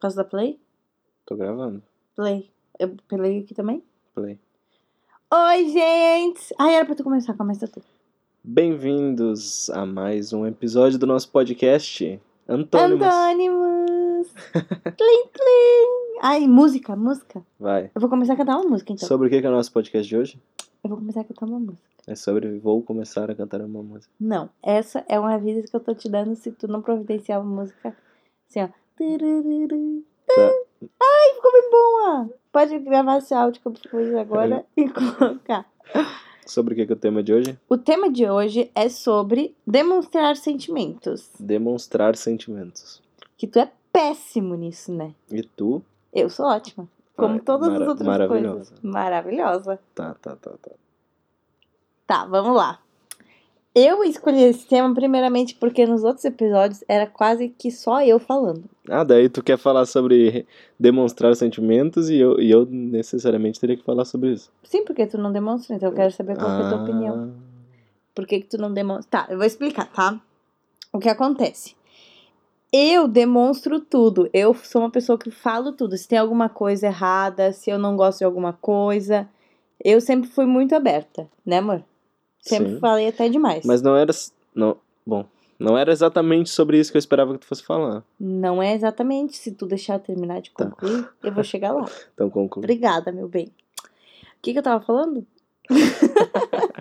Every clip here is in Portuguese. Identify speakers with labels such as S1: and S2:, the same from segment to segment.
S1: Posso dar play?
S2: Tô gravando.
S1: Play. Eu play aqui também?
S2: Play.
S1: Oi, gente! Ai, era pra tu começar, começa tu.
S2: Bem-vindos a mais um episódio do nosso podcast Antônimos.
S1: Antônimos! tlim, tlim! Ai, música, música.
S2: Vai.
S1: Eu vou começar a cantar uma música, então.
S2: Sobre o que que é o nosso podcast de hoje?
S1: Eu vou começar a cantar uma música.
S2: É sobre vou começar a cantar uma música.
S1: Não, essa é uma aviso que eu tô te dando se tu não providenciar uma música assim, ó.
S2: Tá.
S1: Ai, ficou bem boa! Pode gravar esse áudio que eu fiz agora e colocar.
S2: Sobre o que que é o tema de hoje?
S1: O tema de hoje é sobre demonstrar sentimentos.
S2: Demonstrar sentimentos.
S1: Que tu é péssimo nisso, né?
S2: E tu?
S1: Eu sou ótima. Como
S2: Ai,
S1: todas as outras
S2: maravilhosa.
S1: coisas. Maravilhosa.
S2: Tá, tá, tá, tá.
S1: Tá, vamos lá. Eu escolhi esse tema primeiramente porque nos outros episódios era quase que só eu falando.
S2: Ah, daí tu quer falar sobre demonstrar sentimentos e eu, e eu necessariamente teria que falar sobre isso.
S1: Sim, porque tu não demonstra, então eu quero saber qual que é a tua opinião.
S2: Ah,
S1: Por que, que tu não demonstra? Tá, eu vou explicar, tá? O que acontece? Eu demonstro tudo. Eu sou uma pessoa que falo tudo. Se tem alguma coisa errada, se eu não gosto de alguma coisa. Eu sempre fui muito aberta, né, amor? Sempre
S2: Sim.
S1: falei até demais.
S2: Mas não era. Não, bom, não era exatamente sobre isso que eu esperava que tu fosse falar.
S1: Não é exatamente. Se tu deixar eu terminar de
S2: Tá.
S1: concluir, eu vou chegar lá.
S2: Então conclui.
S1: Obrigada, meu bem. O que, que eu tava falando?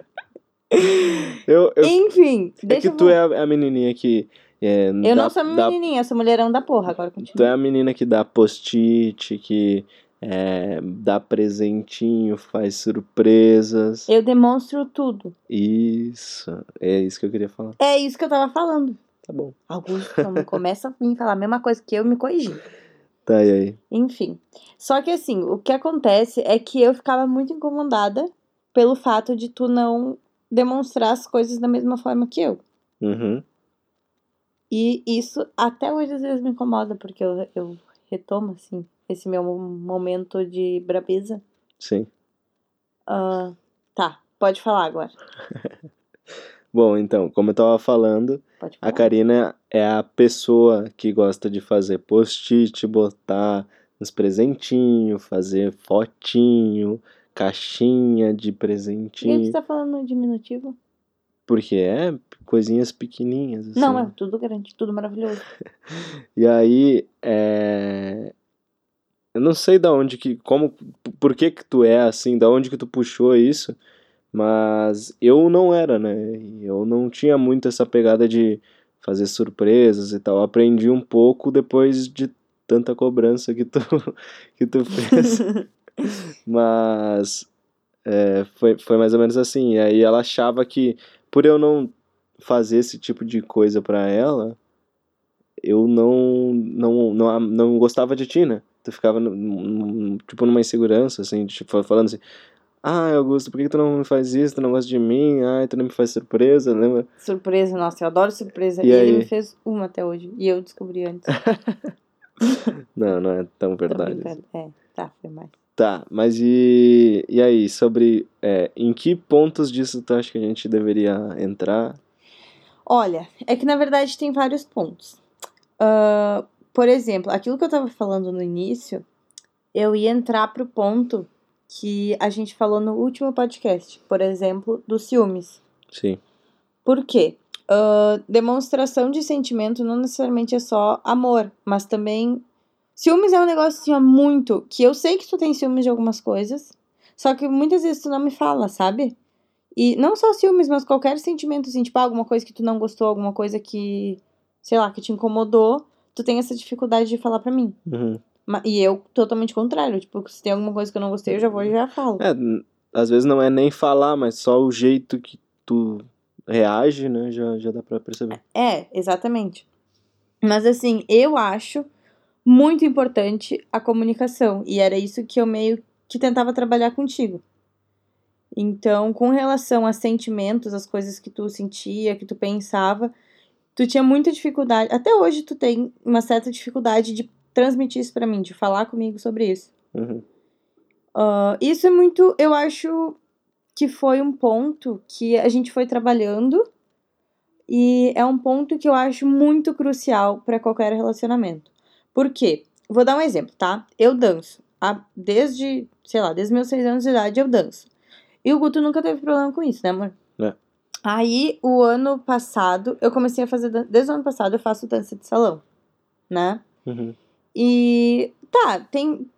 S2: Eu, eu,
S1: Enfim,
S2: é
S1: deixa
S2: que
S1: eu
S2: tu é a, a menininha que. É,
S1: Eu
S2: dá-
S1: não sou
S2: dá-
S1: menininha, eu sou mulherão da porra. Agora
S2: Tu
S1: continua.
S2: é a menina que dá post-it, que é, dá presentinho, faz surpresas.
S1: Eu demonstro tudo.
S2: Isso. É isso que eu queria falar.
S1: É isso que eu tava falando.
S2: Tá bom.
S1: Augusto, não começa a vir falar a mesma coisa que eu me corrigi.
S2: Tá, e aí?
S1: Enfim. Só que assim, o que acontece é que eu ficava muito incomodada pelo fato de tu não demonstrar as coisas da mesma forma que eu.
S2: Uhum.
S1: E isso até hoje às vezes me incomoda, porque eu, eu retomo, assim, esse meu momento de brabeza.
S2: Sim.
S1: Ah, tá, pode falar agora.
S2: Bom, então, como eu tava falando, a. Karina é a pessoa que gosta de fazer post-it, botar uns presentinhos, fazer fotinho, caixinha de
S1: Por que
S2: presentinho.
S1: você tá falando no diminutivo?
S2: Porque é coisinhas pequenininhas. Assim.
S1: Não, é tudo grande, tudo maravilhoso.
S2: E aí, é... eu não sei da onde que, como, por que que tu é assim, da onde que tu puxou isso, mas eu não era, né? Eu não tinha muito essa pegada de fazer surpresas e tal. Eu aprendi um pouco depois de tanta cobrança que tu, que tu fez. Mas é, foi, foi mais ou menos assim. E aí ela achava que por eu não fazer esse tipo de coisa pra ela, eu não, não, não, não gostava de ti, né? Tu ficava, num- tipo, numa insegurança, assim, tipo, falando assim, ah, Augusto, por que tu não me faz isso? Tu não gosta de mim? Ai, tu não me faz surpresa, lembra?
S1: Surpresa, nossa, eu adoro surpresa.
S2: E
S1: E, ele me fez uma até hoje. E eu descobri antes.
S2: Não, não é tão verdade.
S1: É, tá, foi mais.
S2: Tá, mas e, e aí, sobre é, em que pontos disso tu acha que a gente deveria entrar?
S1: Olha, é que na verdade tem vários pontos. Ah, por exemplo, aquilo que eu tava falando no início, eu ia entrar pro ponto que a gente falou no último podcast, por exemplo, dos ciúmes.
S2: Sim.
S1: Por quê? Ah, demonstração de sentimento não necessariamente é só amor, mas também. Ciúmes é um negócio assim, ó, muito. Que eu sei que tu tem ciúmes de algumas coisas, só que muitas vezes tu não me fala, sabe? E não só ciúmes, mas qualquer sentimento, assim, tipo, alguma coisa que tu não gostou, alguma coisa que, sei lá, que te incomodou, tu tem essa dificuldade de falar pra mim.
S2: Uhum.
S1: E eu, totalmente contrário. Tipo, se tem alguma coisa que eu não gostei, eu já vou e já falo.
S2: É, às vezes não é nem falar, mas só o jeito que tu reage, né, já, já dá pra perceber.
S1: É, exatamente. Mas assim, eu acho muito importante a comunicação. E era isso que eu meio que tentava trabalhar contigo. Então, com relação a sentimentos, as coisas que tu sentia, que tu pensava, tu tinha muita dificuldade. Até hoje tu tem uma certa dificuldade de transmitir isso pra mim, de falar comigo sobre isso.
S2: Uhum.
S1: Ah, isso é muito, eu acho que foi um ponto que a gente foi trabalhando e é um ponto que eu acho muito crucial para qualquer relacionamento. Por quê? vou dar um exemplo, tá? Eu danço. desde, sei lá, desde meus seis anos de idade eu danço. E o Guto nunca teve problema com isso, né, amor?
S2: É.
S1: Aí, o ano passado, eu comecei a fazer. Desde o ano passado eu faço dança de salão, né?
S2: Uhum.
S1: E tá, tem.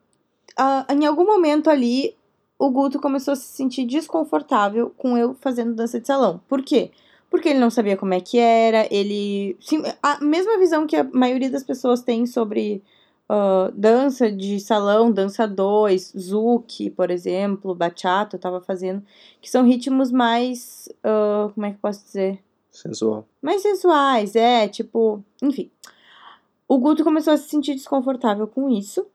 S1: ah, em algum momento ali, o Guto começou a se sentir desconfortável com eu fazendo dança de salão. Por quê? Porque ele não sabia como é que era, ele. Sim, a mesma visão que a maioria das pessoas tem sobre ah, dança de salão, dança 2, zouk, por exemplo, bachata, eu tava fazendo, que são ritmos mais. ah, como é que eu posso dizer?
S2: Sensual.
S1: mais sensuais, é, tipo, enfim. O Guto começou a se sentir desconfortável com isso.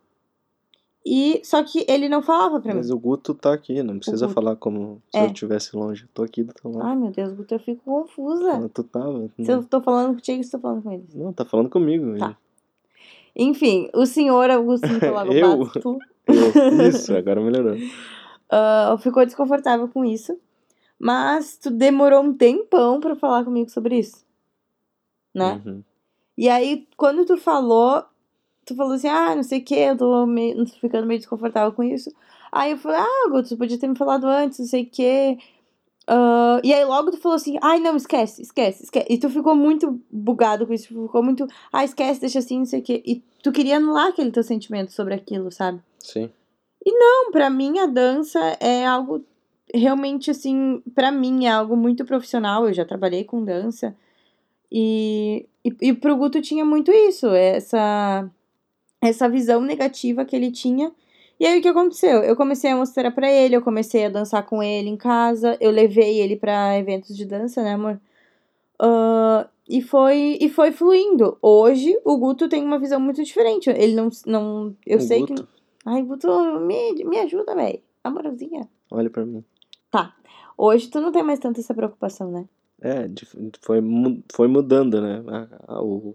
S1: E só que ele não falava pra mim.
S2: Mas o Guto tá aqui, não precisa falar como se
S1: É.
S2: eu estivesse longe. Eu tô aqui do teu lado.
S1: Ai, meu Deus, Guto, eu fico confusa.
S2: Ah, Tu tava.
S1: Se eu tô falando contigo, se eu tô falando com eles.
S2: Não, tá falando comigo.
S1: Tá. Enfim, o senhor Augusto Nicolago
S2: Eu?
S1: Basto
S2: Eu- Isso, agora melhorou.
S1: ah, ficou desconfortável com isso. Mas tu demorou um tempão pra falar comigo sobre isso. Né?
S2: Uhum.
S1: E aí, quando tu falou, tu falou assim, ah, não sei o que, eu tô, meio, ficando meio desconfortável com isso. Aí eu falei, ah, Guto, tu podia ter me falado antes, não sei o que. e aí logo tu falou assim, ai, não, esquece, esquece, esquece. E tu ficou muito bugado com isso, ficou muito, ah, esquece, deixa assim, não sei o que. E tu queria anular aquele teu sentimento sobre aquilo, sabe?
S2: Sim.
S1: Não, pra mim a dança é algo realmente assim, pra mim é algo muito profissional. Eu já trabalhei com dança. E, e, e pro Guto tinha muito isso, essa, essa visão negativa que ele tinha. E aí o que aconteceu? Eu comecei a mostrar pra ele, eu comecei a dançar com ele em casa, eu levei ele pra eventos de dança, né, amor? Ah, e foi e foi fluindo. Hoje o Guto tem uma visão muito diferente. Ele não não eu
S2: O
S1: sei que
S2: Guto,
S1: Ai, Guto, me, me ajuda, velho. Amorosinha.
S2: Olha pra mim.
S1: Hoje tu não tem mais tanta essa preocupação, né?
S2: É, foi, foi mudando, né? O,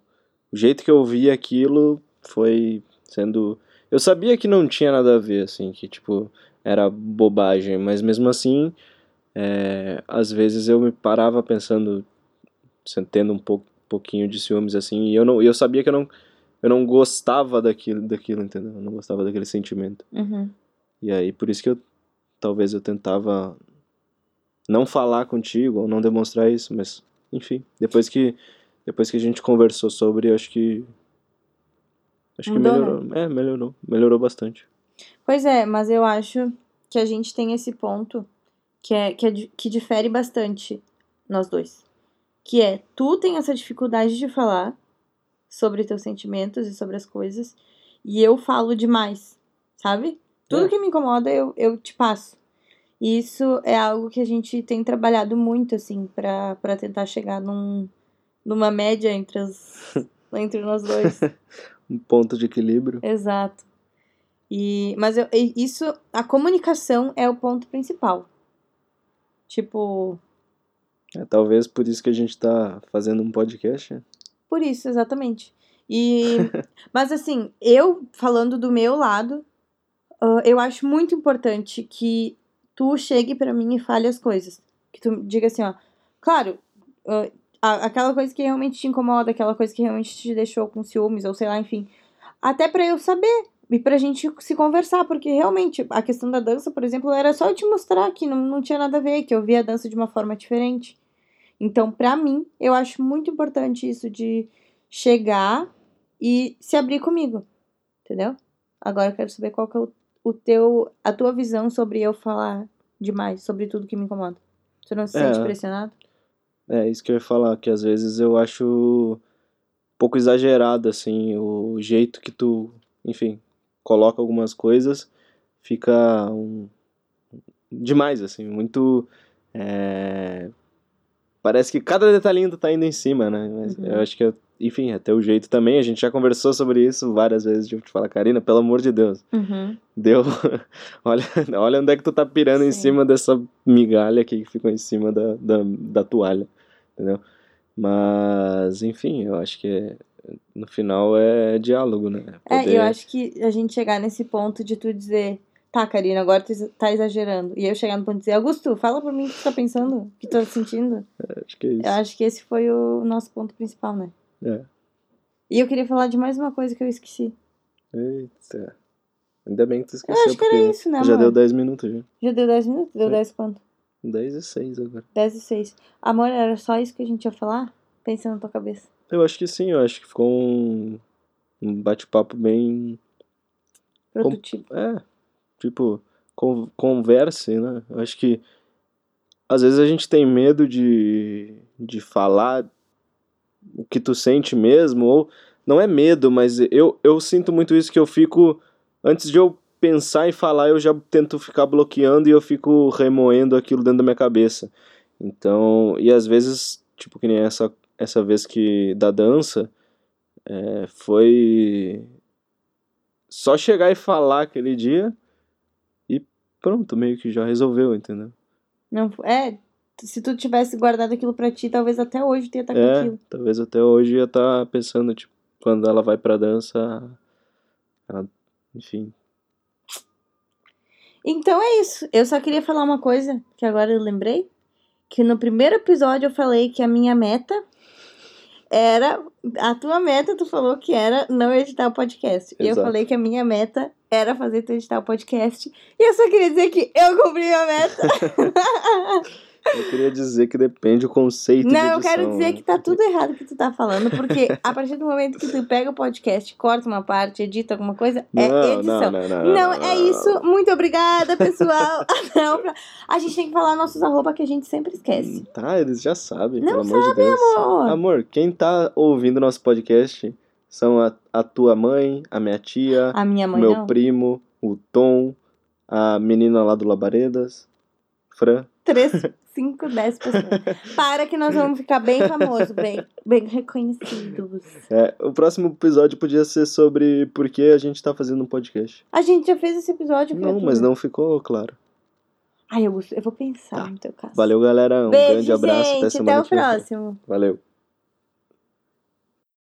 S2: o jeito que eu vi aquilo foi sendo. Eu sabia que não tinha nada a ver, assim, que tipo, era bobagem, mas mesmo assim, é, às vezes eu me parava pensando, sen- tendo um pouco, pouquinho de ciúmes, assim, e eu, não, eu sabia que eu não, eu não gostava daquilo, daquilo, entendeu? Eu não gostava daquele sentimento.
S1: Uhum.
S2: E aí, por isso que eu talvez eu tentava não falar contigo ou não demonstrar isso, mas enfim, depois que depois que a gente conversou sobre, eu acho que acho
S1: Mudou,
S2: que melhorou. É, melhorou, melhorou bastante.
S1: Pois é, mas eu acho que a gente tem esse ponto que é que, é, que difere bastante nós dois. Que é, tu tem essa dificuldade de falar sobre teus sentimentos e sobre as coisas, e eu falo demais, sabe? Tudo
S2: É.
S1: que me incomoda, eu, eu te passo. E isso é algo que a gente tem trabalhado muito, assim, pra, pra tentar chegar num, numa média entre, os, entre nós dois.
S2: Um ponto de equilíbrio.
S1: Exato. E, mas eu, isso, a comunicação é o ponto principal. Tipo,
S2: É, talvez por isso que a gente tá fazendo um podcast. né?
S1: por isso, exatamente. E, mas assim, eu falando do meu lado, ah, eu acho muito importante que tu chegue pra mim e fale as coisas. Que tu diga assim, ó, claro, ah, a- aquela coisa que realmente te incomoda, aquela coisa que realmente te deixou com ciúmes, ou sei lá, enfim. Até pra eu saber e pra gente se conversar, porque realmente a questão da dança, por exemplo, era só eu te mostrar que não, não tinha nada a ver, que eu via a dança de uma forma diferente. Então, pra mim, eu acho muito importante isso de chegar e se abrir comigo, entendeu? Agora eu quero saber qual que é o, o teu, a tua visão sobre eu falar demais, sobre tudo que me incomoda. Você não se
S2: É.
S1: sente pressionado?
S2: É, isso que eu ia falar, que às vezes eu acho um pouco exagerado, assim, o jeito que tu, enfim, coloca algumas coisas, fica um... demais, assim, muito... é, Parece que cada detalhinho tu tá indo em cima, né? Mas
S1: Uhum.
S2: eu acho que, eu- enfim, é teu jeito também, a gente já conversou sobre isso várias vezes, de eu te falar, Karina, pelo amor de Deus,
S1: Uhum.
S2: deu... olha, olha onde é que tu tá pirando em
S1: Sim.
S2: cima dessa migalha aqui que ficou em cima da, da, da toalha, entendeu? Mas, enfim, eu acho que no final é diálogo, né?
S1: É,
S2: Poder-
S1: eu acho que a gente chegar nesse ponto de tu dizer, tá, Karina, agora tu tá exagerando. E eu chegar no ponto de dizer, Augusto, fala pra mim o que tu tá pensando, o que tu tá sentindo.
S2: acho que é isso.
S1: Eu acho que esse foi o nosso ponto principal, né?
S2: É.
S1: E eu queria falar de mais uma coisa que eu esqueci.
S2: Eita. Ainda bem que tu
S1: Eu
S2: esqueceu,
S1: acho que era isso, né,
S2: já
S1: amor?
S2: deu 10 minutos já.
S1: Já deu 10 minutos? Deu
S2: É.
S1: 10 quanto?
S2: 10 e 6 agora.
S1: 10 e 6. Amor, era só isso que a gente ia falar? Pensa na tua cabeça.
S2: Eu acho que sim, eu acho que ficou um, um bate-papo bem.
S1: Produtivo.
S2: É, tipo, con converse, né? Eu acho que às vezes a gente tem medo de, de falar o que tu sente mesmo, ou não é medo, mas eu, eu sinto muito isso que eu fico, antes de eu pensar em falar, eu já tento ficar bloqueando e eu fico remoendo aquilo dentro da minha cabeça. Então, e às vezes, tipo, que nem essa, essa vez que da dança, é, foi só chegar e falar aquele dia e pronto, meio que já resolveu, entendeu?
S1: Não, é, se tu tivesse guardado aquilo pra ti, talvez até hoje tu ia estar com
S2: É, talvez até hoje ia estar pensando, tipo, quando ela vai pra dança, ela, enfim.
S1: Então é isso. Eu só queria falar uma coisa que agora eu lembrei. Que no primeiro episódio eu falei que a minha meta era. A tua meta, tu falou que era não editar o podcast. E eu
S2: Exato.
S1: falei que a minha meta era fazer tu editar o podcast. E eu só queria dizer que eu cumpri a meta.
S2: Eu queria dizer que depende do conceito de
S1: Não, eu
S2: edição,
S1: quero dizer
S2: né?
S1: que tá tudo errado que tu tá falando, porque a partir do momento que tu pega o podcast, corta uma parte, edita alguma coisa, é
S2: Não,
S1: edição.
S2: não, não, não,
S1: Não,
S2: não,
S1: é isso. Muito obrigada, pessoal. A gente tem que falar nossos arroba que a gente sempre esquece.
S2: Tá, eles já sabem,
S1: Não
S2: pelo amor de Deus.
S1: Amor.
S2: Amor, quem tá ouvindo nosso podcast são a, a tua mãe, a minha tia,
S1: A minha
S2: o
S1: mãe
S2: meu primo, o Tom, a menina lá do Labaredas, Fran.
S1: 3, 5, 10 pessoas. Para que nós vamos ficar bem famosos, bem, bem reconhecidos.
S2: É, o próximo episódio podia ser sobre por que a gente tá fazendo um podcast.
S1: A gente já fez esse episódio,
S2: Não, mas não ficou claro.
S1: Ai, eu, eu vou pensar
S2: Tá.
S1: no teu caso.
S2: Valeu, galera. Um
S1: Beijo,
S2: grande abraço.
S1: gente.
S2: Até semana
S1: Até o próximo.
S2: Valeu.